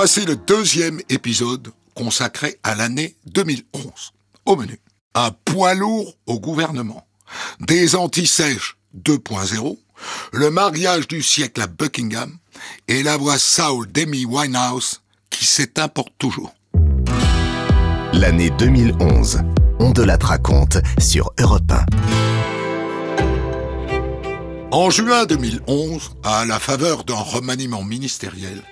Voici le deuxième épisode consacré à l'année 2011. Au menu, un poids lourd au gouvernement, des antisèches 2.0, le mariage du siècle à Buckingham et la voix Saul d'Amy Winehouse qui s'éteint pour toujours. L'année 2011, on de la raconte sur Europe 1. En juin 2011, à la faveur d'un remaniement ministériel,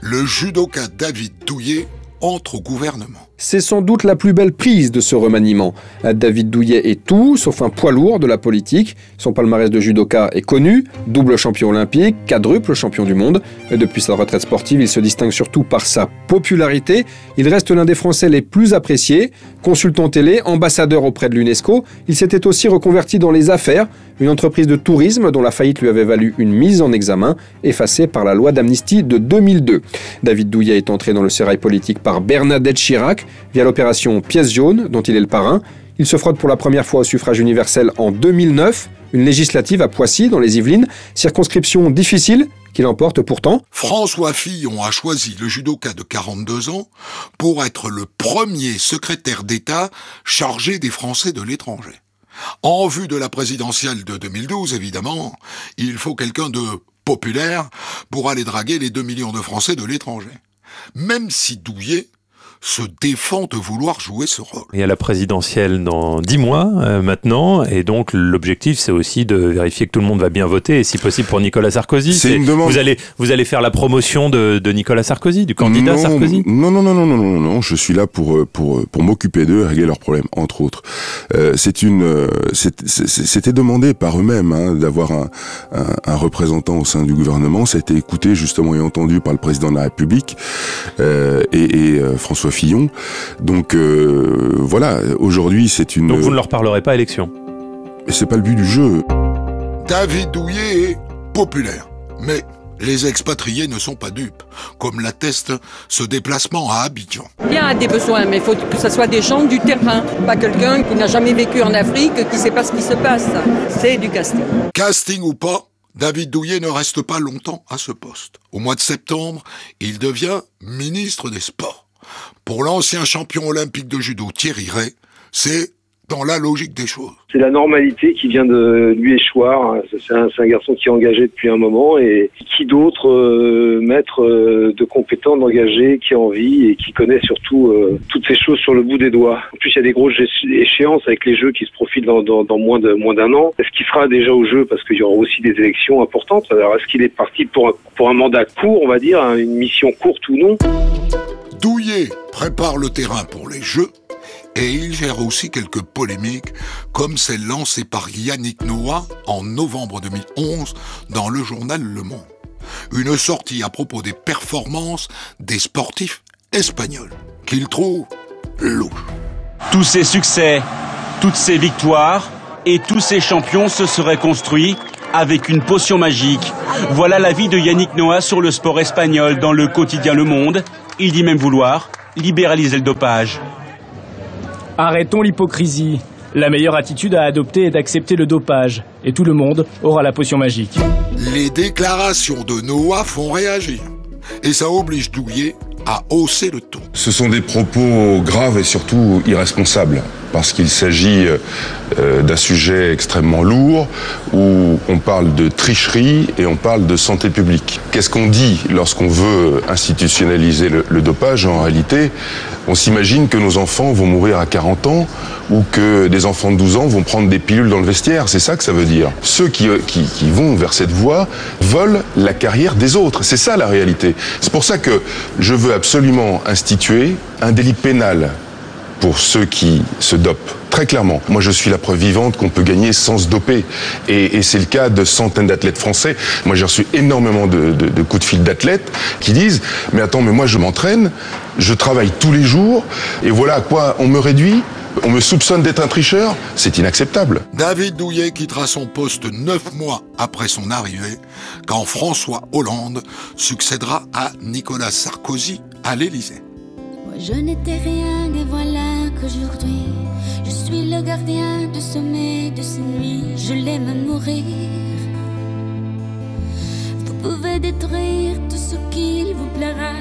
le judoka David Douillet entre au gouvernement. C'est sans doute la plus belle prise de ce remaniement. David Douillet est tout, sauf un poids lourd de la politique. Son palmarès de judoka est connu, double champion olympique, quadruple champion du monde. depuis sa retraite sportive, il se distingue surtout par sa popularité. Il reste l'un des Français les plus appréciés. Consultant télé, ambassadeur auprès de l'UNESCO, il s'était aussi reconverti dans les affaires, une entreprise de tourisme dont la faillite lui avait valu une mise en examen, effacée par la loi d'amnistie de 2002. David Douillet est entré dans le sérail politique par Bernadette Chirac, via l'opération Pièce jaune, dont il est le parrain. Il se frotte pour la première fois au suffrage universel en 2009, une législative à Poissy, dans les Yvelines, circonscription difficile qu'il emporte pourtant. François Fillon a choisi le judoka de 42 ans pour être le premier secrétaire d'État chargé des Français de l'étranger. En vue de la présidentielle de 2012, évidemment, il faut quelqu'un de populaire pour aller draguer les 2 millions de Français de l'étranger. Même si Douillet se défend de vouloir jouer ce rôle. Il y a la présidentielle dans dix mois euh, maintenant, et donc l'objectif c'est aussi de vérifier que tout le monde va bien voter, et si possible pour Nicolas Sarkozy. C'est une demande. Vous allez, vous allez faire la promotion de, de Nicolas Sarkozy, du candidat Sarkozy? Non, non, non, non, non, non, non, je suis là pour, euh, pour, euh, pour m'occuper d'eux, régler leurs problèmes, entre autres. Euh, c'est une, c'était demandé par eux-mêmes hein, d'avoir un, un, un, représentant au sein du gouvernement. Ça a été écouté justement et entendu par le président de la République euh, et, et François Fillon. Donc euh, voilà, aujourd'hui c'est une. Donc vous ne leur parlerez pas élection Mais c'est pas le but du jeu. David Douillet est populaire, mais les expatriés ne sont pas dupes, comme l'atteste ce déplacement à Abidjan. Il y a des besoins, mais il faut que ce soit des gens du terrain, pas quelqu'un qui n'a jamais vécu en Afrique, qui ne sait pas ce qui se passe. C'est du casting. Casting ou pas, David Douillet ne reste pas longtemps à ce poste. Au mois de septembre, il devient ministre des Sports. Pour l'ancien champion olympique de judo Thierry Ray, c'est dans la logique des choses. C'est la normalité qui vient de lui échoir. C'est un, garçon qui est engagé depuis un moment et qui d'autre euh, maître euh, de compétent, d'engagé, qui a envie et qui connaît surtout euh, toutes ces choses sur le bout des doigts. En plus, il y a des grosses échéances avec les jeux qui se profilent dans, moins d'un an. Est-ce qu'il sera déjà au jeu parce qu'il y aura aussi des élections importantes? Alors, est-ce qu'il est parti pour un, pour un mandat court, on va dire, hein, une mission courte ou non? Douillet prépare le terrain pour les Jeux et il gère aussi quelques polémiques comme celle lancée par Yannick Noah en novembre 2011 dans le journal Le Monde. Une sortie à propos des performances des sportifs espagnols qu'il trouve louches. Tous ces succès, toutes ces victoires et tous ces champions se seraient construits avec une potion magique. Voilà l'avis de Yannick Noah sur le sport espagnol dans le quotidien Le Monde. Il dit même vouloir libéraliser le dopage. Arrêtons l'hypocrisie. La meilleure attitude à adopter est d'accepter le dopage, et tout le monde aura la potion magique. Les déclarations de Noah font réagir, et ça oblige Douillet à hausser le ton. Ce sont des propos graves et surtout irresponsables parce qu'il s'agit euh, d'un sujet extrêmement lourd où on parle de tricherie et on parle de santé publique. Qu'est-ce qu'on dit lorsqu'on veut institutionnaliser le, dopage En réalité, on s'imagine que nos enfants vont mourir à 40 ans ou que des enfants de 12 ans vont prendre des pilules dans le vestiaire. C'est ça que ça veut dire. Ceux qui, qui vont vers cette voie volent la carrière des autres. C'est ça la réalité. C'est pour ça que je veux absolument instituer un délit pénal pour ceux qui se dopent. Très clairement. Moi, je suis la preuve vivante qu'on peut gagner sans se doper. Et, et c'est le cas de centaines d'athlètes français. Moi, j'ai reçu énormément de, de, de, coups de fil d'athlètes qui disent Mais attends, mais moi, je m'entraîne, je travaille tous les jours, et voilà à quoi on me réduit on me soupçonne d'être un tricheur, c'est inacceptable. David Douillet quittera son poste neuf mois après son arrivée, quand François Hollande succédera à Nicolas Sarkozy à l'Élysée. Je n'étais rien et voilà qu'aujourd'hui je suis le gardien du sommet de ces nuits. Je l'aime mourir. Vous pouvez détruire tout ce qu'il vous plaira.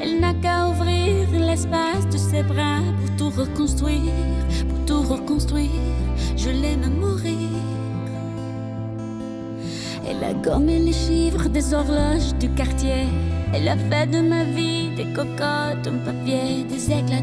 Elle n'a qu'à ouvrir l'espace de ses bras pour tout reconstruire, pour tout reconstruire. Je l'aime mourir. Elle a gommé les chiffres des horloges du quartier. Elle a fait de ma vie des cocottes en papier, des éclats.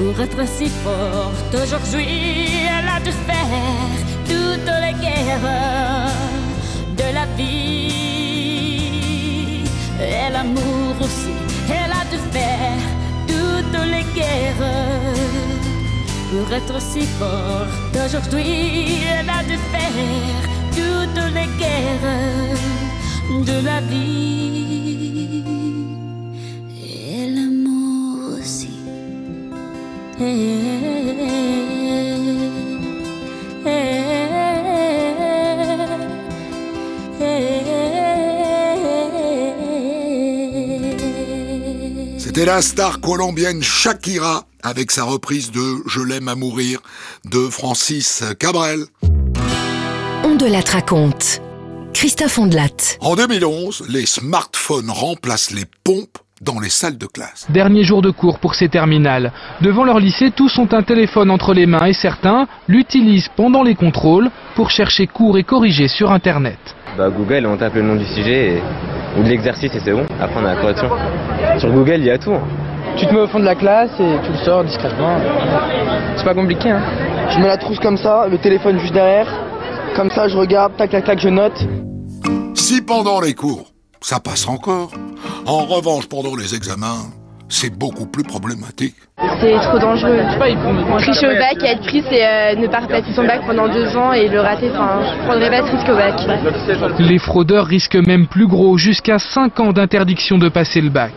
pour être si forte aujourd'hui. Elle a dû faire toutes les guerres de la vie et l'amour aussi. Elle a dû faire guerres pour être si forte aujourd'hui. Elle a dû faire toutes les guerres de la vie et l'amour aussi. C'était la star colombienne Shakira avec sa reprise de Je l'aime à mourir de Francis Cabrel. On de la raconte. Christophe Ondelat. En 2011, les smartphones remplacent les pompes dans les salles de classe. Dernier jour de cours pour ces terminales. Devant leur lycée, tous ont un téléphone entre les mains et certains l'utilisent pendant les contrôles pour chercher cours et corriger sur Internet. Bah Google, on tape le nom du sujet et- ou de l'exercice et c'est bon. Après on a la correction. Sur Google, il y a tout. hein. Tu te mets au fond de la classe et tu le sors discrètement. C'est pas compliqué, hein. Je mets la trousse comme ça, le téléphone juste derrière. Comme ça, je regarde, tac, tac, tac, je note. Si pendant les cours, ça passe encore, en revanche pendant les examens, c'est beaucoup plus problématique. C'est trop dangereux. Tricher au bac et être pris, c'est euh, ne pas repasser son bac pendant deux ans et le rater. Enfin, je prendrais pas ce risque au bac. Les fraudeurs risquent même plus gros, jusqu'à 5 ans d'interdiction de passer le bac.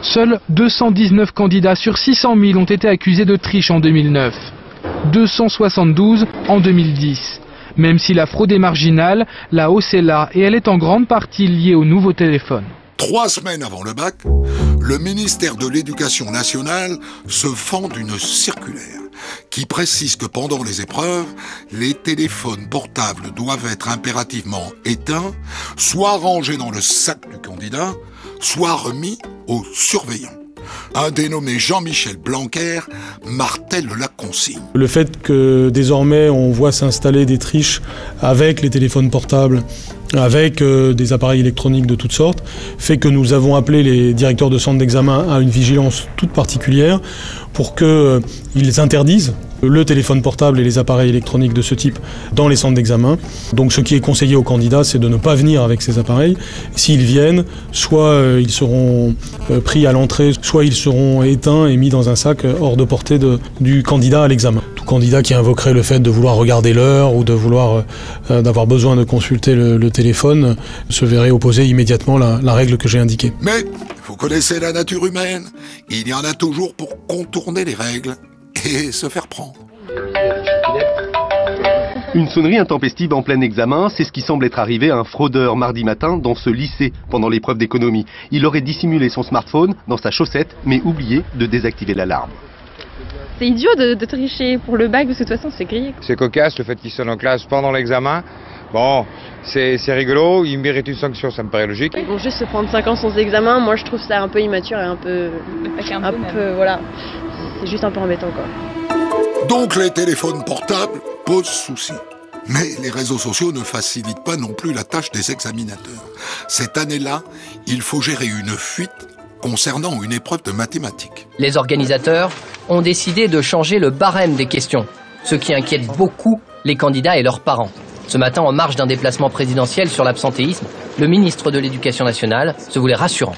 Seuls 219 candidats sur 600 000 ont été accusés de triche en 2009. 272 en 2010. Même si la fraude est marginale, la hausse est là et elle est en grande partie liée au nouveau téléphone. Trois semaines avant le bac, le ministère de l'Éducation nationale se fend d'une circulaire qui précise que pendant les épreuves, les téléphones portables doivent être impérativement éteints, soit rangés dans le sac du candidat, soit remis aux surveillants. Un dénommé Jean-Michel Blanquer martèle la consigne. Le fait que désormais on voit s'installer des triches avec les téléphones portables, avec euh, des appareils électroniques de toutes sortes, fait que nous avons appelé les directeurs de centres d'examen à une vigilance toute particulière pour qu'ils interdisent le téléphone portable et les appareils électroniques de ce type dans les centres d'examen. Donc ce qui est conseillé aux candidats, c'est de ne pas venir avec ces appareils. S'ils viennent, soit euh, ils seront euh, pris à l'entrée, soit ils seront éteints et mis dans un sac euh, hors de portée du candidat à l'examen. Tout candidat qui invoquerait le fait de vouloir regarder l'heure ou de vouloir d'avoir besoin de consulter le, téléphone se verrait opposer immédiatement la règle que j'ai indiquée. Mais, vous connaissez la nature humaine, il y en a toujours pour contourner les règles et se faire prendre. Une sonnerie intempestive en plein examen, c'est ce qui semble être arrivé à un fraudeur mardi matin dans ce lycée pendant l'épreuve d'économie. Il aurait dissimulé son smartphone dans sa chaussette, mais oublié de désactiver l'alarme. C'est idiot de, de tricher pour le bac, parce que de toute façon, c'est grillé. C'est cocasse le fait qu'il sonne en classe pendant l'examen. Bon, c'est c'est rigolo, il mérite une sanction, ça me paraît logique. Ils vont juste se prendre 5 ans sans examen. Moi, je trouve ça un peu immature et un peu. Un, peu, voilà. C'est juste un peu embêtant, quoi. Donc les téléphones portables posent souci. Mais les réseaux sociaux ne facilitent pas non plus la tâche des examinateurs. Cette année-là, il faut gérer une fuite concernant une épreuve de mathématiques. Les organisateurs ont décidé de changer le barème des questions, ce qui inquiète beaucoup les candidats et leurs parents. Ce matin, en marge d'un déplacement présidentiel sur l'absentéisme, Le ministre de l'Éducation nationale se voulait rassurant.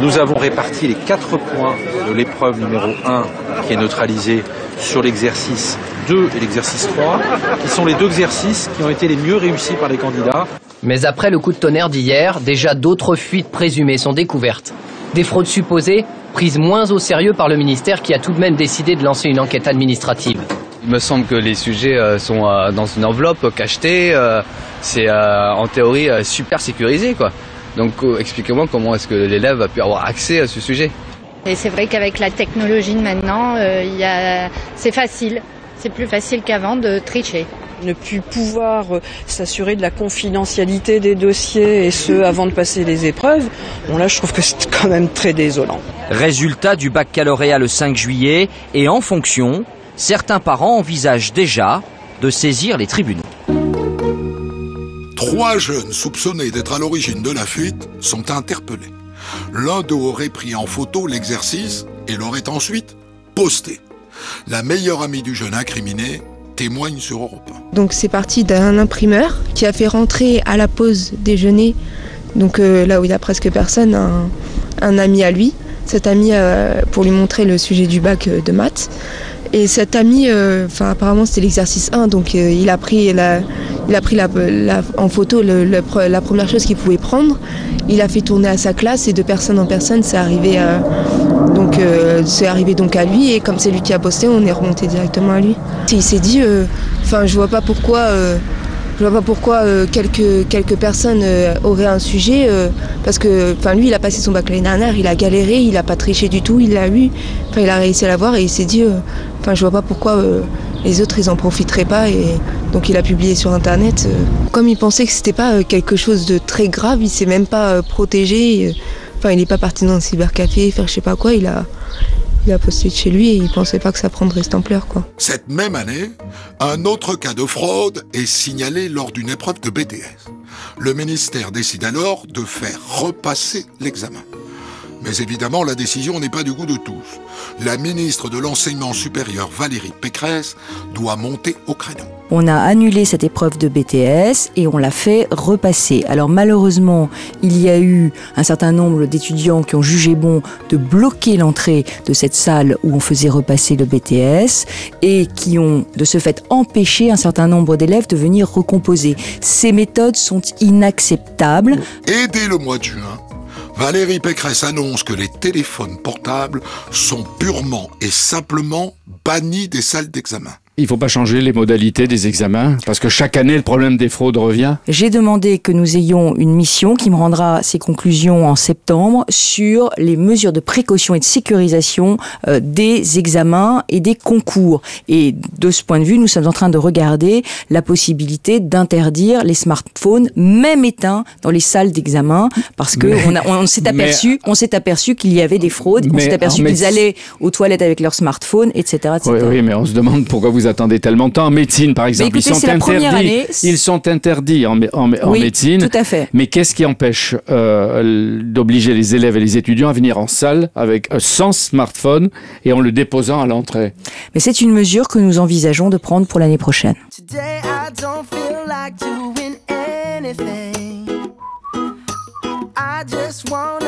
Nous avons réparti les quatre points de l'épreuve numéro 1 qui est neutralisée sur l'exercice 2 et l'exercice 3, qui sont les deux exercices qui ont été les mieux réussis par les candidats. Mais après le coup de tonnerre d'hier, déjà d'autres fuites présumées sont découvertes. Des fraudes supposées, prises moins au sérieux par le ministère qui a tout de même décidé de lancer une enquête administrative. Il me semble que les sujets euh, sont euh, dans une enveloppe cachetée. euh, C'est euh, en théorie euh, super sécurisé, quoi. Donc euh, expliquez-moi comment est-ce que l'élève a pu avoir accès à ce sujet. Et c'est vrai qu'avec la technologie de maintenant, euh, il y a... c'est facile. C'est plus facile qu'avant de tricher. Ne plus pouvoir s'assurer de la confidentialité des dossiers et ce avant de passer les épreuves, bon là je trouve que c'est quand même très désolant. Résultat du baccalauréat le 5 juillet et en fonction, certains parents envisagent déjà de saisir les tribunaux. Trois jeunes soupçonnés d'être à l'origine de la fuite sont interpellés. L'un d'eux aurait pris en photo l'exercice et l'aurait ensuite posté. La meilleure amie du jeune incriminé témoigne sur Europe 1. Donc c'est parti d'un imprimeur qui a fait rentrer à la pause déjeuner, donc euh, là où il y a presque personne, un, un ami à lui. Cet ami euh, pour lui montrer le sujet du bac euh, de maths. Et cet ami, euh, enfin apparemment c'était l'exercice 1, donc euh, il a pris, la, il a pris la, en photo la première chose qu'il pouvait prendre. Il a fait tourner à sa classe et de personne en personne, c'est arrivé, à- donc euh, c'est arrivé donc à lui et comme c'est lui qui a posté, on est remonté directement à lui. Il s'est dit, enfin je vois pas pourquoi. Je vois pas pourquoi euh, quelques, quelques personnes euh, auraient un sujet, euh, parce que enfin lui il a passé son bac l'année dernière, il a galéré, il a pas triché du tout, il l'a eu, enfin il a réussi à l'avoir et il s'est dit, enfin je vois pas pourquoi les autres ils en profiteraient pas et donc il a publié sur internet. Comme il pensait que c'était pas quelque chose de très grave, il s'est même pas protégé, enfin il est pas parti dans un cybercafé faire je sais pas quoi, il a, il a posté de chez lui et il pensait pas que ça prendrait cette ampleur quoi. Cette même année, un autre cas de fraude est signalé lors d'une épreuve de BTS. Le ministère décide alors de faire repasser l'examen. Mais évidemment, la décision n'est pas du goût de tous. La ministre de l'Enseignement supérieur, Valérie Pécresse, doit monter au créneau. On a annulé cette épreuve de BTS et on l'a fait repasser. Alors malheureusement, il y a eu un certain nombre d'étudiants qui ont jugé bon de bloquer l'entrée de cette salle où on faisait repasser le BTS et qui ont de ce fait empêché un certain nombre d'élèves de venir recomposer. Ces méthodes sont inacceptables. Et dès le mois de juin, Valérie Pécresse annonce que les téléphones portables sont purement et simplement bannis des salles d'examen. Il ne faut pas changer les modalités des examens, parce que chaque année, le problème des fraudes revient. J'ai demandé que nous ayons une mission qui me rendra ses conclusions en septembre sur les mesures de précaution et de sécurisation euh, des examens et des concours. Et de ce point de vue, nous sommes en train de regarder la possibilité d'interdire les smartphones, même éteints, dans les salles d'examen, parce que Mais- on, a- on s'est mais- aperçu, on s'est aperçu qu'il y avait des fraudes, on s'est aperçu qu'ils allaient aux toilettes avec leur smartphone, etc., etc. Oui, oui, mais on se demande pourquoi vous attendez tellement de temps. En médecine, par exemple, écoutez, ils sont c'est la première interdits. année. Ils sont interdits en, en Oui, médecine. tout à fait. Mais qu'est-ce qui empêche euh, d'obliger les élèves et les étudiants à venir en salle avec euh, sans smartphone et en le déposant à l'entrée? Mais c'est une mesure que nous envisageons de prendre pour l'année prochaine. Today I don't feel like doing anything. I just wanna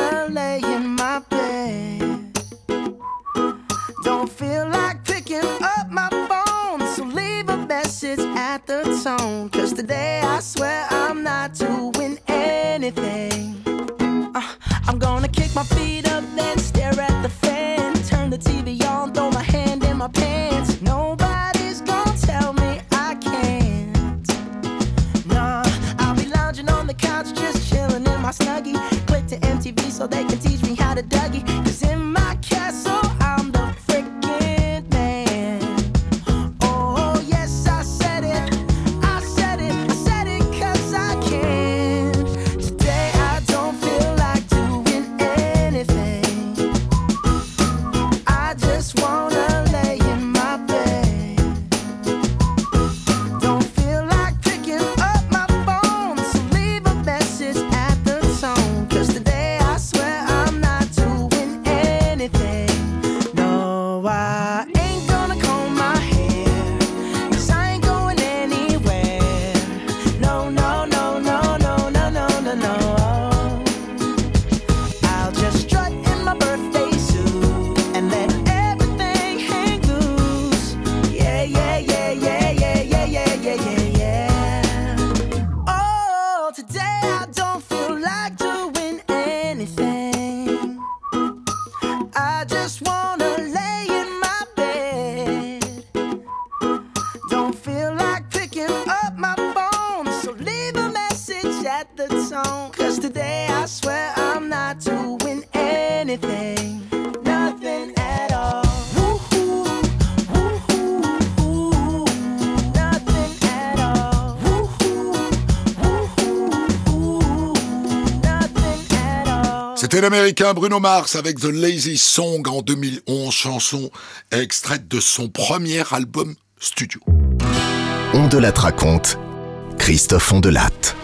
on. Cause today I swear I don't C'était l'américain Bruno Mars avec The Lazy Song en 2011, chanson extraite de son premier album studio. On de la raconte, Christophe Ondelatte.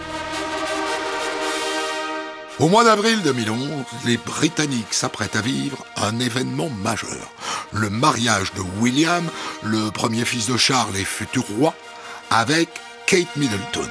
Au mois d'avril 2011, les Britanniques s'apprêtent à vivre un événement majeur. Le mariage de William, le premier fils de Charles et futur roi, avec Kate Middleton.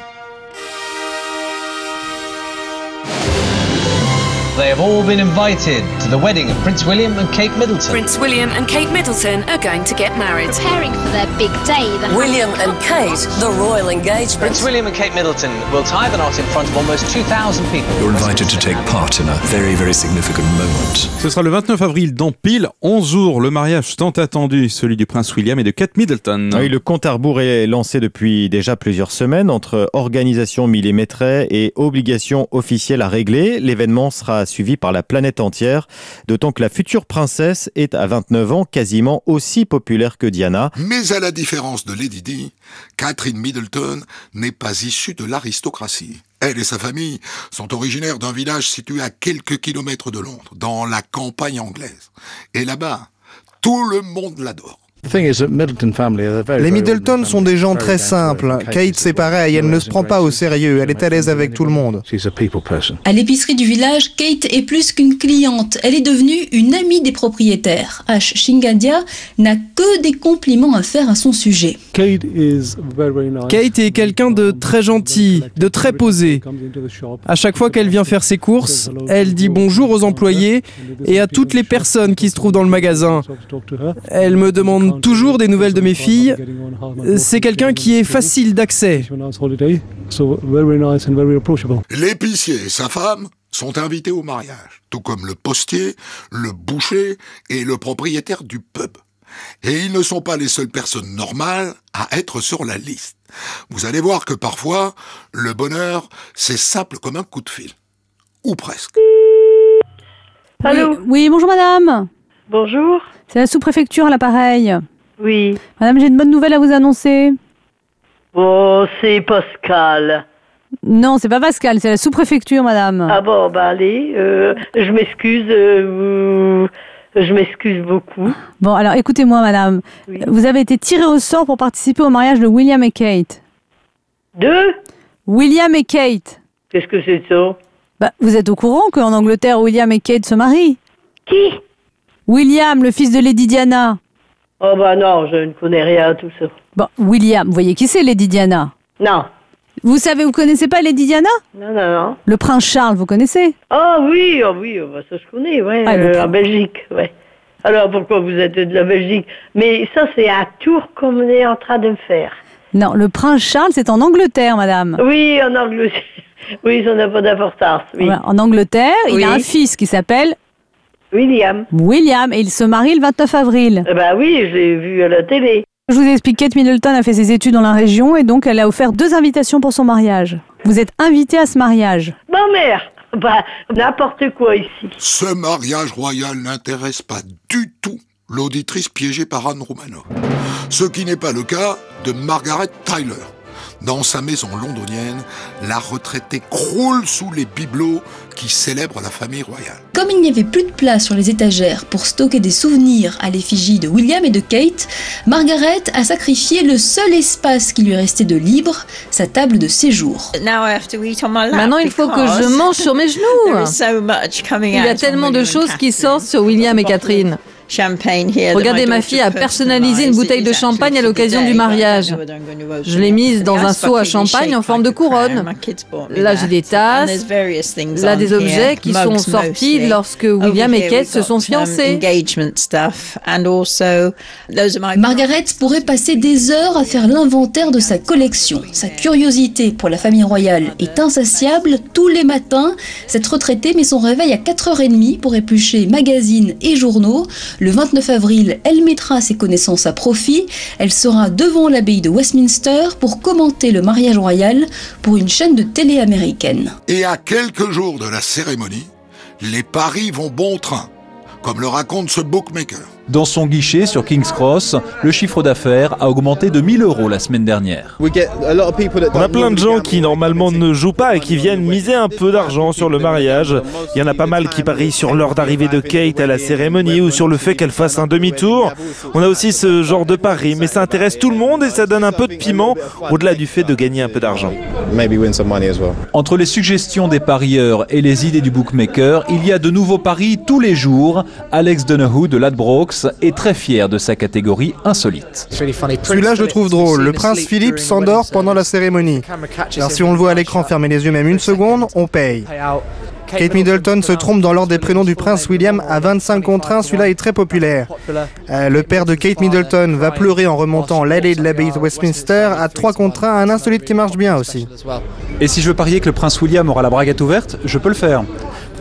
They have all been invited to the wedding of Prince William and Kate Middleton. Prince William and Kate Middleton are going to get married. Preparing for their big day. William and Kate, the royal engagement. Prince William and Kate Middleton will tie the knot in front of almost 2,000 people. You're invited to take part in a very, very significant moment. Ce sera le 29 avril dans pile 11 jours, le mariage tant attendu, celui du prince William et de Kate Middleton. Oui, le compte à rebours est lancé depuis déjà plusieurs semaines entre organisation millimétrée et obligation officielle à régler. L'événement sera suivi par la planète entière, d'autant que la future princesse est à 29 ans quasiment aussi populaire que Diana. Mais à la différence de Lady Di, Catherine Middleton n'est pas issue de l'aristocratie. Elle et sa famille sont originaires d'un village situé à quelques kilomètres de Londres, dans la campagne anglaise. Et là-bas, tout le monde l'adore. Les Middleton sont des gens très simples. Kate, c'est pareil, elle ne se prend pas au sérieux, elle est à l'aise avec tout le monde. À l'épicerie du village, Kate est plus qu'une cliente, elle est devenue une amie des propriétaires. Ash Shingadia n'a que des compliments à faire à son sujet. Kate est quelqu'un de très gentil, de très posé. À chaque fois qu'elle vient faire ses courses, elle dit bonjour aux employés et à toutes les personnes qui se trouvent dans le magasin. Elle me demande toujours des nouvelles de mes filles. C'est quelqu'un qui est facile d'accès. L'épicier et sa femme sont invités au mariage, tout comme le postier, le boucher et le propriétaire du pub. Et ils ne sont pas les seules personnes normales à être sur la liste. Vous allez voir que parfois, le bonheur, c'est simple comme un coup de fil. Ou presque. Allô oui, oui, bonjour madame. Bonjour. C'est la sous-préfecture à l'appareil. Oui. Madame, j'ai une bonne nouvelle à vous annoncer. Oh, c'est Pascal. Non, c'est pas Pascal, c'est la sous-préfecture, madame. Ah bon, bah allez, euh, je m'excuse, euh, je m'excuse beaucoup. Bon, alors écoutez-moi, madame. Vous avez été tirée au sort pour participer au mariage de William et Kate. De? William et Kate. Qu'est-ce que c'est ça? Bah, Vous êtes au courant qu'en Angleterre, William et Kate se marient Qui? William, le fils de Lady Diana. Oh bah non, je ne connais rien à tout ça. Bon, William, vous voyez qui c'est Lady Diana? Non. Vous savez, vous connaissez pas Lady Diana? Non, non, non. Le prince Charles, vous connaissez? Ah oui, oh oui, oh bah ça je connais, ouais, Ah, le euh, en Belgique, ouais. Alors pourquoi vous êtes de la Belgique? Mais ça c'est un tour qu'on est en train de me faire. Non, le prince Charles, c'est en Angleterre, madame. Oui, en Angleterre. Oui, ça n'a pas d'importance, oui. Voilà, en Angleterre, il a un fils qui s'appelle William. William et il se marie le 29 avril. Eh ben oui, je l'ai vu à la télé. Je vous explique, Kate Middleton a fait ses études dans la région et donc elle a offert deux invitations pour son mariage. Vous êtes invité à ce mariage. Ma mère Bah, n'importe quoi ici. Ce mariage royal n'intéresse pas du tout l'auditrice piégée par Anne Romanoff. Ce qui n'est pas le cas de Margaret Tyler. Dans sa maison londonienne, la retraitée croule sous les bibelots qui célèbrent la famille royale. Comme il n'y avait plus de place sur les étagères pour stocker des souvenirs à l'effigie de William et de Kate, Margaret a sacrifié le seul espace qui lui restait de libre, sa table de séjour. Maintenant, il faut que je mange sur mes genoux. Il y a tellement de choses qui sortent sur William et Catherine. Regardez, ma fille a personnalisé une bouteille de champagne à l'occasion du mariage. Je l'ai mise dans un seau à champagne en forme de couronne. Là, j'ai des tasses. Là, des objets qui sont sortis lorsque William et Kate se sont fiancés. Margaret pourrait passer des heures à faire l'inventaire de sa collection. Sa curiosité pour la famille royale est insatiable. Tous les matins, cette retraitée met son réveil à 4h30 pour éplucher magazines et journaux. Le 29 avril, elle mettra ses connaissances à profit. Elle sera devant l'abbaye de Westminster pour commenter le mariage royal pour une chaîne de télé américaine. Et à quelques jours de la cérémonie, les paris vont bon train, comme le raconte ce bookmaker. Dans son guichet sur King's Cross, le chiffre d'affaires a augmenté de 1000 euros la semaine dernière. On a plein de gens qui normalement ne jouent pas et qui viennent miser un peu d'argent sur le mariage. Il y en a pas mal qui parient sur l'heure d'arrivée de Kate à la cérémonie ou sur le fait qu'elle fasse un demi-tour. On a aussi ce genre de pari, mais ça intéresse tout le monde et ça donne un peu de piment au-delà du fait de gagner un peu d'argent. Entre les suggestions des parieurs et les idées du bookmaker, il y a de nouveaux paris tous les jours. Alex Donahue de Ladbrokes est très fier de sa catégorie insolite. Celui-là, je le trouve drôle. Le prince Philippe s'endort pendant la cérémonie. Alors si on le voit à l'écran fermer les yeux même une seconde, on paye. Kate Middleton se trompe dans l'ordre des prénoms du prince William à 25 contre 1. Celui-là est très populaire. Euh, le père de Kate Middleton va pleurer en remontant l'allée de l'abbaye de Westminster à 3 contre 1. Un insolite qui marche bien aussi. Et si je veux parier que le prince William aura la braguette ouverte, je peux le faire.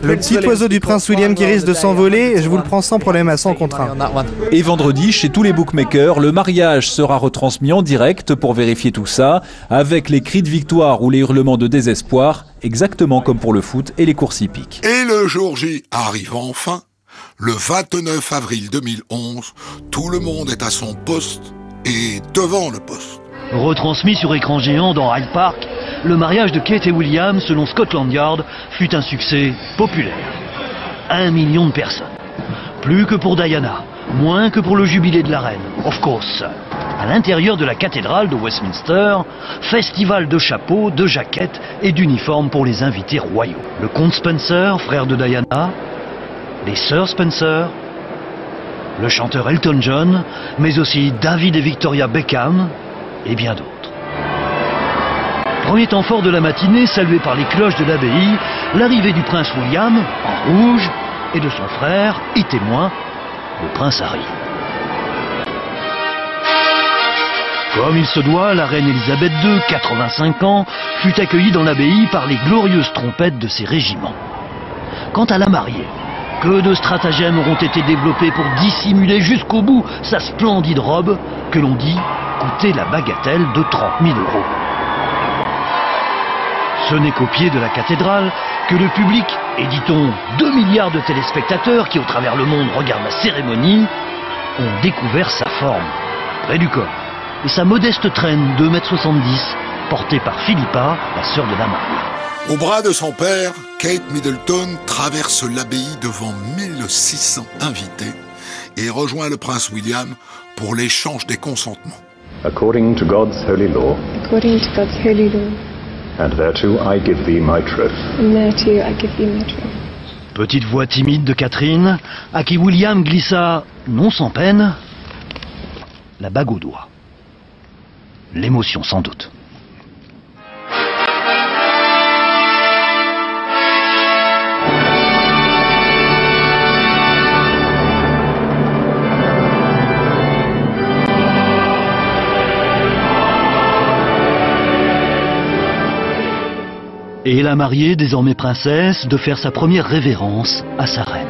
Le petit oiseau du prince William qui risque de s'envoler, je vous le prends sans problème à 100 contre 1. Et vendredi, chez tous les bookmakers, le mariage sera retransmis en direct pour vérifier tout ça, avec les cris de victoire ou les hurlements de désespoir, exactement comme pour le foot et les courses hippiques. Et le jour J arrive enfin, le 29 avril 2011, tout le monde est à son poste et devant le poste. Retransmis sur écran géant dans Hyde Park, le mariage de Kate et William, selon Scotland Yard, fut un succès populaire. Un million de personnes. Plus que pour Diana, moins que pour le jubilé de la reine, of course. À l'intérieur de la cathédrale de Westminster, festival de chapeaux, de jaquettes et d'uniformes pour les invités royaux. Le comte Spencer, frère de Diana, les sœurs Spencer, le chanteur Elton John, mais aussi David et Victoria Beckham, et bien d'autres. Premier temps fort de la matinée, salué par les cloches de l'abbaye, l'arrivée du prince William, en rouge, et de son frère, et témoin, le prince Harry. Comme il se doit, la reine Elisabeth II, 85 ans, fut accueillie dans l'abbaye par les glorieuses trompettes de ses régiments. Quant à la mariée, que de stratagèmes auront été développés pour dissimuler jusqu'au bout sa splendide robe que l'on dit coûter la bagatelle de 30 000 euros. Ce n'est qu'au pied de la cathédrale que le public, et dit-on 2 milliards de téléspectateurs qui au travers le monde regardent la cérémonie, ont découvert sa forme, près du corps, et sa modeste traîne de 2,70 m, portée par Philippa, la sœur de la mariée. Au bras de son père, Kate Middleton traverse l'abbaye devant 1600 invités et rejoint le prince William pour l'échange des consentements. According to God's holy law. According to God's holy law. And thereto I give thee my troth. And thereto I give thee my troth. Petite voix timide de Catherine, à qui William glissa, non sans peine, la bague au doigt. L'émotion sans doute. Et la mariée, désormais princesse, de faire sa première révérence à sa reine.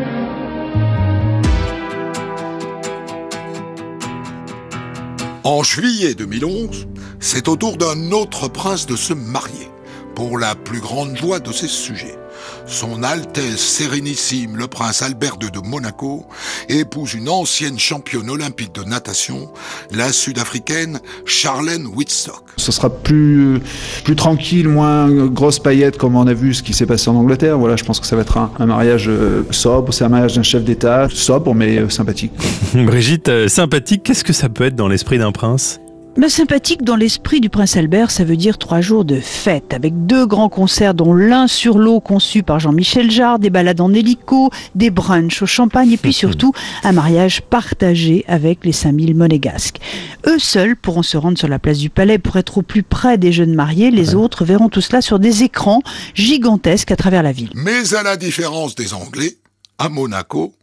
En juillet 2011, c'est au tour d'un autre prince de se marier, pour la plus grande joie de ses sujets. Son Altesse Sérénissime, le prince Albert II de Monaco, épouse une ancienne championne olympique de natation, la sud-africaine Charlène Whitstock. Ce sera plus, plus tranquille, moins grosse paillette comme on a vu ce qui s'est passé en Angleterre. Voilà, je pense que ça va être un, un mariage euh, sobre, c'est un mariage d'un chef d'État, sobre mais euh, sympathique. Brigitte, euh, sympathique, qu'est-ce que ça peut être dans l'esprit d'un prince? Bah, sympathique dans l'esprit du prince Albert, ça veut dire trois jours de fête, avec deux grands concerts, dont l'un sur l'eau conçu par Jean-Michel Jarre, des balades en hélico, des brunchs au champagne, et puis surtout un mariage partagé avec les 5000 monégasques. Eux seuls pourront se rendre sur la place du palais pour être au plus près des jeunes mariés, les autres verront tout cela sur des écrans gigantesques à travers la ville. Mais à la différence des Anglais, à Monaco,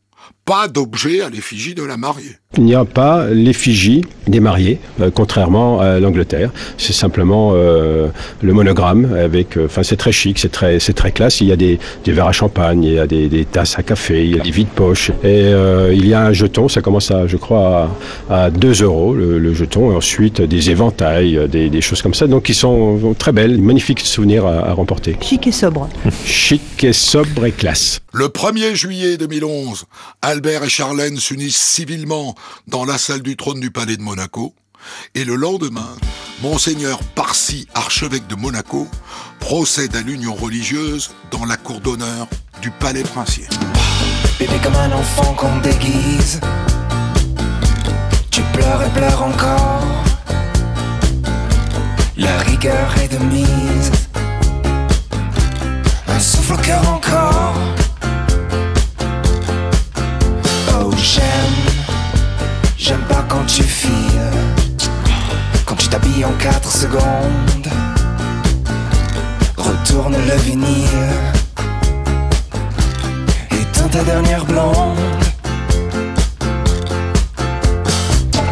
pas d'objet à l'effigie de la mariée. Il n'y a pas l'effigie des mariés, euh, contrairement à l'Angleterre. C'est simplement euh, le monogramme avec. euh, Enfin, c'est très chic, c'est très, c'est très classe. Il y a des, des verres à champagne, il y a des, des tasses à café, il y a des vides poches. Et euh, il y a un jeton, ça commence à, je crois, à, à 2 euros le, le jeton. Et ensuite, des éventails, des, des choses comme ça. Donc, qui sont très belles, magnifiques souvenirs à, à remporter. Chic et sobre. Chic et sobre et classe. Le 1er juillet 2011 a Albert et Charlène s'unissent civilement dans la salle du trône du palais de Monaco. Et le lendemain, Monseigneur Parsi, archevêque de Monaco, procède à l'union religieuse dans la cour d'honneur du palais princier. Bébé comme un enfant qu'on déguise, tu pleures et pleures encore. La rigueur est de mise, un souffle cœur encore. J'aime, j'aime pas quand tu files, quand tu t'habilles en 4 secondes. Retourne le vinyle, éteins ta dernière blonde.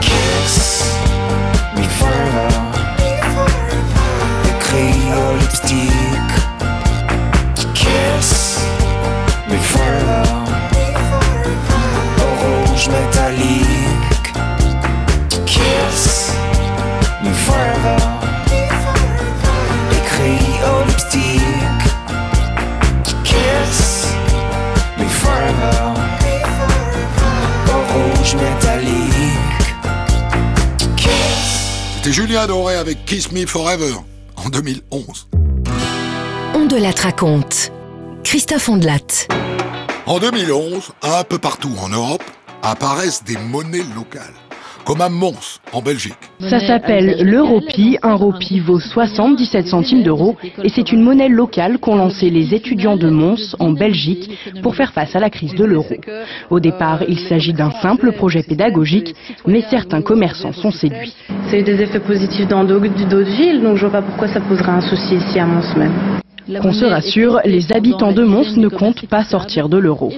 Kiss me forever, écrit au lipstick. C'était Julien Doré avec Kiss Me Forever en 2011. On de la raconte. Christophe Ondelat. En 2011, un peu partout en Europe, apparaissent des monnaies locales, comme à Mons, en Belgique. Ça s'appelle l'Europi. Un Ropi vaut 77 centimes d'euros et c'est une monnaie locale qu'ont lancé les étudiants de Mons en Belgique pour faire face à la crise de l'euro. Au départ, il s'agit d'un simple projet pédagogique, mais certains commerçants sont séduits. C'est eu des effets positifs dans d'autres villes, donc je vois pas pourquoi ça poserait un souci ici à Mons même. Qu'on se rassure, les habitants de Mons ne comptent pas sortir de l'euro.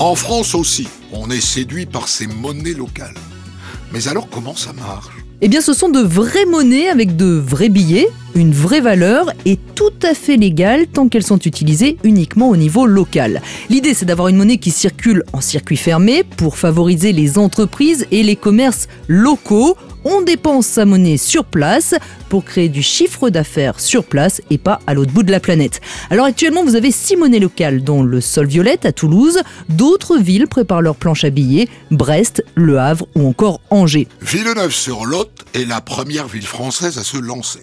En France aussi, on est séduit par ces monnaies locales. Mais alors comment ça marche? Eh bien, ce sont de vraies monnaies avec de vrais billets, une vraie valeur et tout à fait légale tant qu'elles sont utilisées uniquement au niveau local. L'idée, c'est d'avoir une monnaie qui circule en circuit fermé pour favoriser les entreprises et les commerces locaux. On dépense sa monnaie sur place pour créer du chiffre d'affaires sur place et pas à l'autre bout de la planète. Alors actuellement, vous avez six monnaies locales, dont le Sol Violette à Toulouse. D'autres villes préparent leurs planches à billets, Brest, Le Havre ou encore Angers. Villeneuve-sur-Lot est la première ville française à se lancer.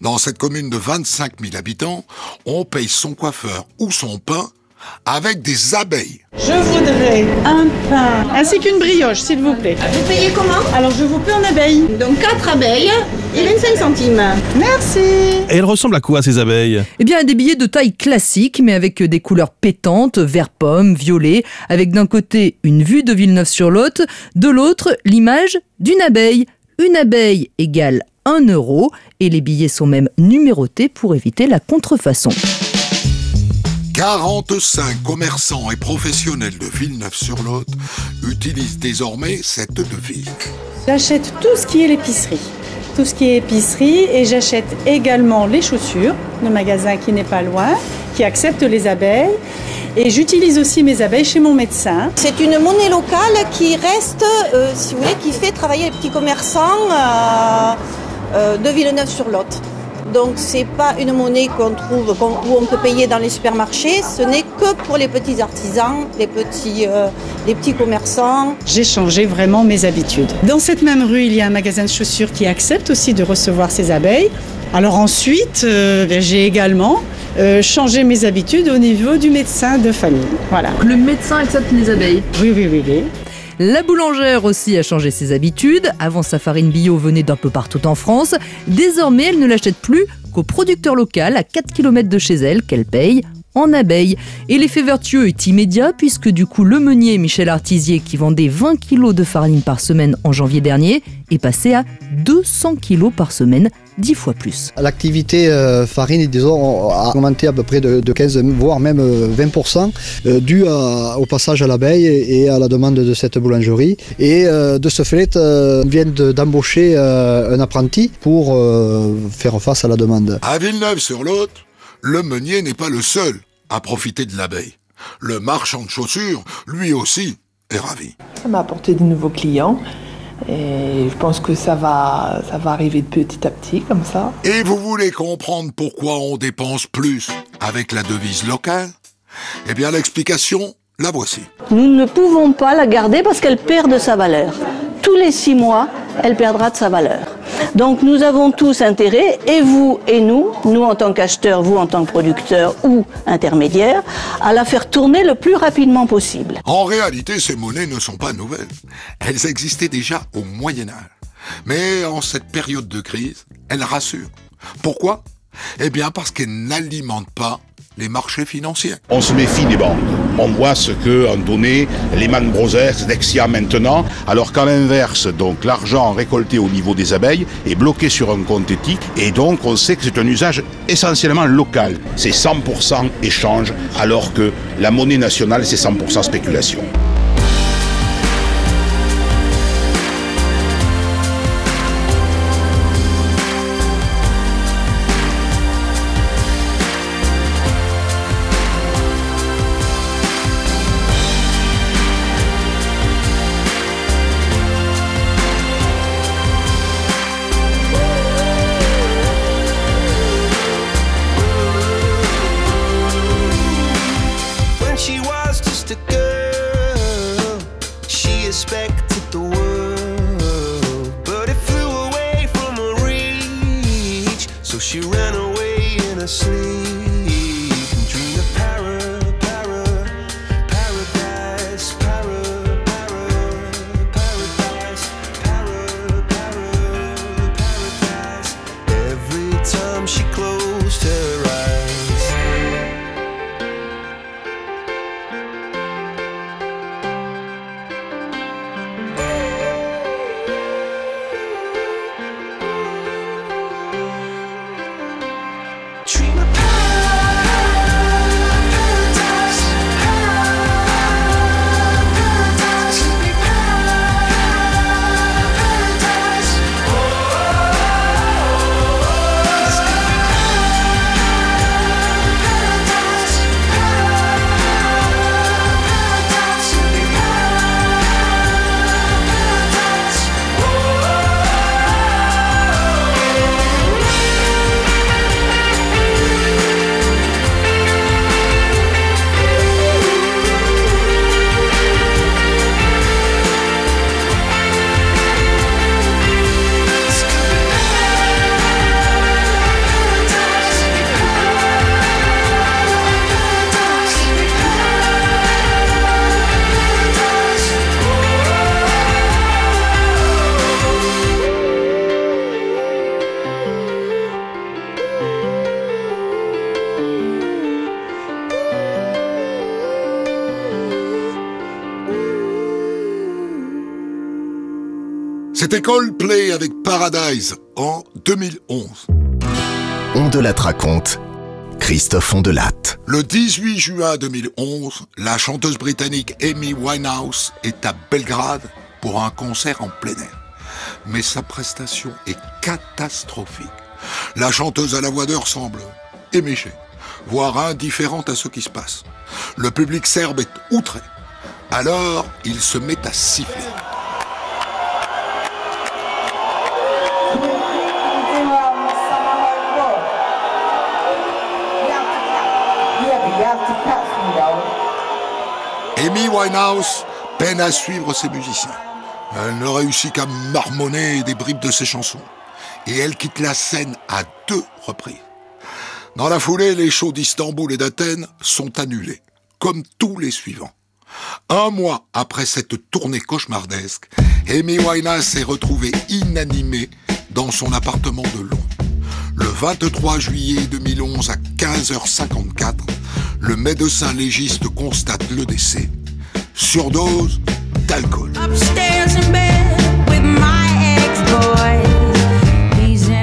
Dans cette commune de 25 000 habitants, on paye son coiffeur ou son pain avec des abeilles. Je voudrais un pain ainsi qu'une brioche, s'il vous plaît. Vous payez comment? Alors je vous paie en abeilles. Donc 4 abeilles et 25 centimes. Merci. Et elles ressemblent à quoi ces abeilles? Eh bien, à des billets de taille classique, mais avec des couleurs pétantes, vert pomme, violet, avec d'un côté une vue de Villeneuve-sur-Lot, de l'autre l'image d'une abeille. Une abeille égale 1 euro, et les billets sont même numérotés pour éviter la contrefaçon. 45 commerçants et professionnels de Villeneuve-sur-Lot utilisent désormais cette devise. J'achète tout ce qui est l'épicerie. Tout ce qui est épicerie et j'achète également les chaussures, le magasin qui n'est pas loin, qui accepte les abeilles. Et j'utilise aussi mes abeilles chez mon médecin. C'est une monnaie locale qui reste, euh, si vous voulez, qui fait travailler les petits commerçants euh, euh, de Villeneuve-sur-Lot. Donc c'est pas une monnaie qu'on trouve qu'on- où on peut payer dans les supermarchés. Ce n'est que pour les petits artisans, les petits, euh, les petits commerçants. J'ai changé vraiment mes habitudes. Dans cette même rue, il y a un magasin de chaussures qui accepte aussi de recevoir ces abeilles. Alors ensuite, euh, ben, j'ai également euh, changé mes habitudes au niveau du médecin de famille. Voilà. Le médecin accepte les abeilles Oui, oui, oui, oui. La boulangère aussi a changé ses habitudes. Avant, sa farine bio venait d'un peu partout en France. Désormais, elle ne l'achète plus qu'au producteur local à 4 km de chez elle qu'elle paye en abeilles. Et l'effet vertueux est immédiat puisque du coup le meunier Michel Artisier qui vendait 20 kg de farine par semaine en janvier dernier est passé à 200 kg par semaine, 10 fois plus. L'activité euh, farine, disons, a augmenté à peu près de, de 15, voire même euh, 20%, euh, dû à- au passage à l'abeille et, à la demande de cette boulangerie. Et euh, de ce fait, euh, on vient de- d'embaucher euh, un apprenti pour euh, faire face à la demande. À Villeneuve-sur-Lot, le meunier n'est pas le seul à profiter de l'abeille. Le marchand de chaussures, lui aussi, est ravi. Ça m'a apporté de nouveaux clients et je pense que ça va, ça va arriver de petit à petit comme ça. Et vous voulez comprendre pourquoi on dépense plus avec la devise locale? Eh bien, l'explication La voici. Nous ne pouvons pas la garder parce qu'elle perd de sa valeur. Tous les six mois, elle perdra de sa valeur. Donc nous avons tous intérêt, et vous et nous, nous en tant qu'acheteurs, vous en tant que producteurs ou intermédiaires, à la faire tourner le plus rapidement possible. En réalité, ces monnaies ne sont pas nouvelles. Elles existaient déjà au Moyen Âge. Mais en cette période de crise, elles rassurent. Pourquoi? Eh bien parce qu'elles n'alimentent pas les marchés financiers. On se méfie des banques. On voit ce que ont donné Lehman Brothers, Dexia maintenant, alors qu'à l'inverse, donc l'argent récolté au niveau des abeilles est bloqué sur un compte éthique et donc on sait que c'est un usage essentiellement local. C'est 100% échange alors que la monnaie nationale c'est 100% spéculation. C'était Coldplay avec Paradise en 2011. On de la raconte. Christophe Ondelat. Le 18 juin 2011, la chanteuse britannique Amy Winehouse est à Belgrade pour un concert en plein air. Mais sa prestation est catastrophique. La chanteuse à la voix d'heure semble éméchée, voire indifférente à ce qui se passe. Le public serbe est outré. Alors, il se met à siffler. Amy Winehouse peine à suivre ses musiciens. Elle ne réussit qu'à marmonner des bribes de ses chansons. Et elle quitte la scène à deux reprises. Dans la foulée, les shows d'Istanbul et d'Athènes sont annulés, comme tous les suivants. Un mois après cette tournée cauchemardesque, Amy Winehouse s'est retrouvée inanimée dans son appartement de Londres. Le 23 juillet 2011 à 15h54, le médecin légiste constate le décès. Surdose d'alcool.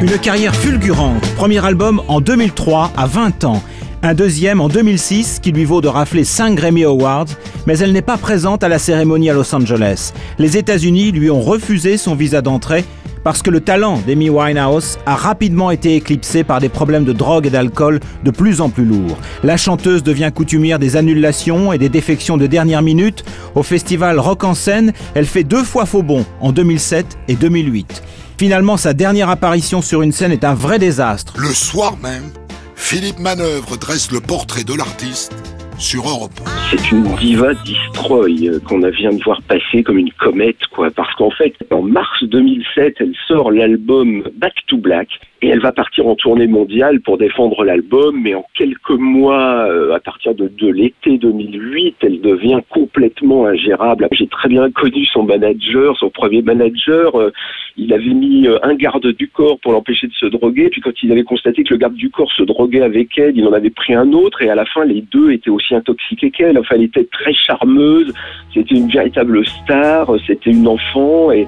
Une carrière fulgurante. Premier album en 2003 à 20 ans. Un deuxième en 2006 qui lui vaut de rafler 5 Grammy Awards, mais elle n'est pas présente à la cérémonie à Los Angeles. Les États-Unis lui ont refusé son visa d'entrée parce que le talent d'Amy Winehouse a rapidement été éclipsé par des problèmes de drogue et d'alcool de plus en plus lourds. La chanteuse devient coutumière des annulations et des défections de dernière minute. Au festival Rock en scène, elle fait deux fois faux bond en 2007 et 2008. Finalement, sa dernière apparition sur une scène est un vrai désastre. Le soir même, Philippe Manœuvre dresse le portrait de l'artiste sur Europe. C'est une diva destroy euh, qu'on vient de voir passer comme une comète, quoi. Parce qu'en fait, en mars 2007, elle sort l'album Back to Black et elle va partir en tournée mondiale pour défendre l'album. Mais en quelques mois, euh, à partir de, de l'été 2008, elle devient complètement ingérable. J'ai très bien connu son manager, son premier manager. Euh, il avait mis un garde du corps pour l'empêcher de se droguer. Puis quand il avait constaté que le garde du corps se droguait avec elle, il en avait pris un autre. Et à la fin, les deux étaient aussi intoxiquée qu'elle. Enfin, elle était très charmeuse. C'était une véritable star. C'était une enfant et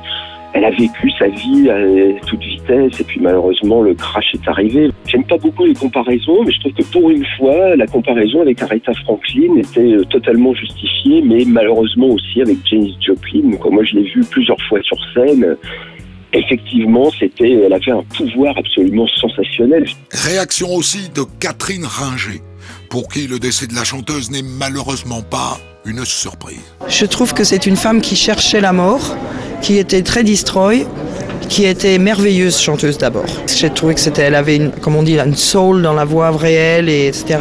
elle a vécu sa vie à toute vitesse et puis malheureusement le crash est arrivé. J'aime pas beaucoup les comparaisons, mais je trouve que pour une fois, la comparaison avec Aretha Franklin était euh, totalement justifiée, mais malheureusement aussi avec Janis Joplin. Donc, moi, je l'ai vue plusieurs fois sur scène. Effectivement, c'était, elle avait un pouvoir absolument sensationnel. Réaction aussi de Catherine Ringer pour qui le décès de la chanteuse n'est malheureusement pas une surprise. Je trouve que c'est une femme qui cherchait la mort, qui était très destroy, qui était merveilleuse chanteuse d'abord. J'ai trouvé que c'était, elle avait une, comme on dit, une soul dans la voix réelle et etc.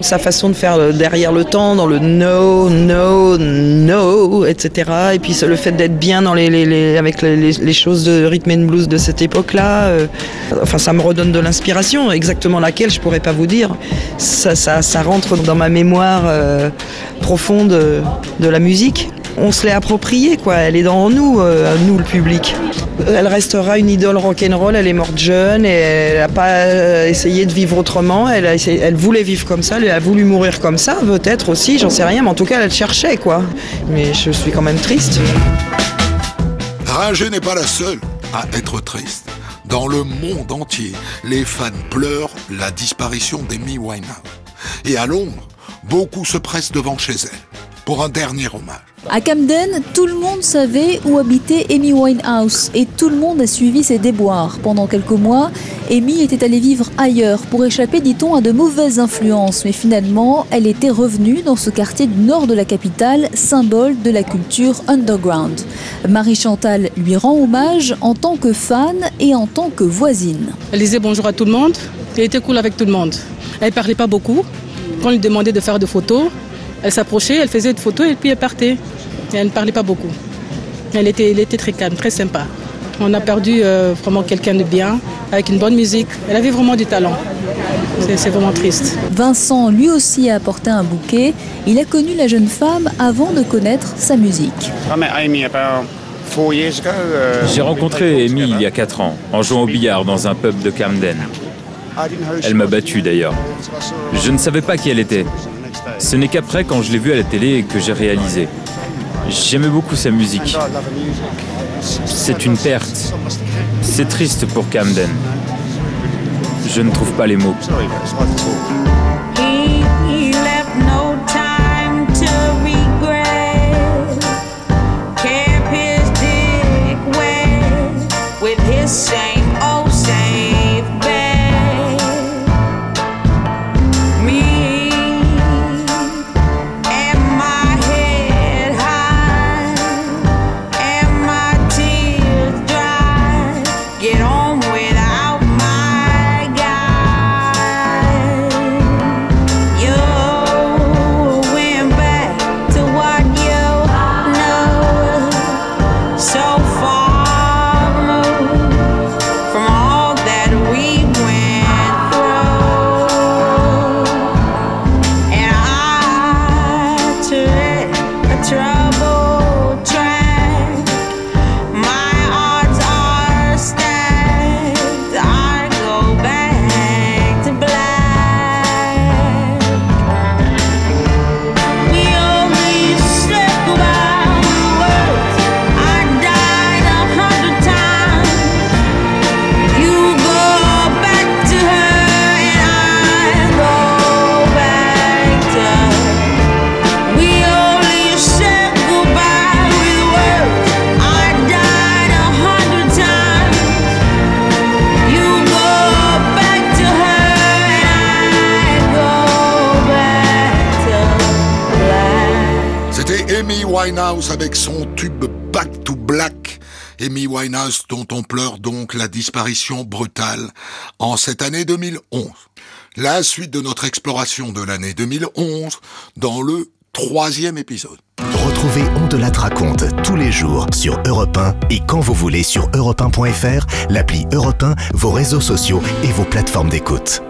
Sa façon de faire derrière le temps, dans le no, no, no, etc. Et puis le fait d'être bien dans les, avec les, choses de rhythm and blues de cette époque-là. Euh, enfin, ça me redonne de l'inspiration, exactement laquelle je pourrais pas vous dire. Ça, ça, ça rentre dans ma mémoire euh, profonde de la musique on se l'est appropriée, quoi. Elle est dans nous, euh, nous le public. Elle restera une idole rock'n'roll. Elle est morte jeune et elle n'a pas euh, essayé de vivre autrement. Elle, a elle voulait vivre comme ça. Elle a voulu mourir comme ça, peut-être aussi. J'en sais rien, mais en tout cas, elle cherchait, quoi. Mais je suis quand même triste. Ringer n'est pas la seule à être triste. Dans le monde entier, les fans pleurent la disparition d'Amy Winehouse. Et à Londres, beaucoup se pressent devant chez elle pour un dernier hommage. À Camden, tout le monde savait où habitait Amy Winehouse et tout le monde a suivi ses déboires. Pendant quelques mois, Amy était allée vivre ailleurs pour échapper, dit-on, à de mauvaises influences. Mais finalement, elle était revenue dans ce quartier du nord de la capitale, symbole de la culture underground. Marie Chantal lui rend hommage en tant que fan et en tant que voisine. Elle disait bonjour à tout le monde. Elle était cool avec tout le monde. Elle parlait pas beaucoup. Quand on lui demandait de faire des photos, elle s'approchait, elle faisait des photos et puis elle partait elle ne parlait pas beaucoup. Elle était, elle était très calme, très sympa. On a perdu euh, vraiment quelqu'un de bien, avec une bonne musique. Elle avait vraiment du talent. C'est vraiment triste. Vincent, lui aussi, a apporté un bouquet. Il a connu la jeune femme avant de connaître sa musique. J'ai rencontré Amy il y a 4 ans, en jouant au billard dans un pub de Camden. Elle m'a battu d'ailleurs. Je ne savais pas qui elle était. Ce n'est qu'après, quand je l'ai vue à la télé, que j'ai réalisé. J'aimais beaucoup sa musique. C'est une perte. C'est triste pour Camden. Je ne trouve pas les mots. try. Avec son tube Back to Black. Amy Winehouse dont on pleure donc la disparition brutale en cette année 2011. la suite de notre exploration de l'année 2011 dans le troisième épisode. Retrouvez On de la raconte tous les jours sur Europe 1 et quand vous voulez sur europe1.fr, l'appli Europe 1, vos réseaux sociaux et vos plateformes d'écoute.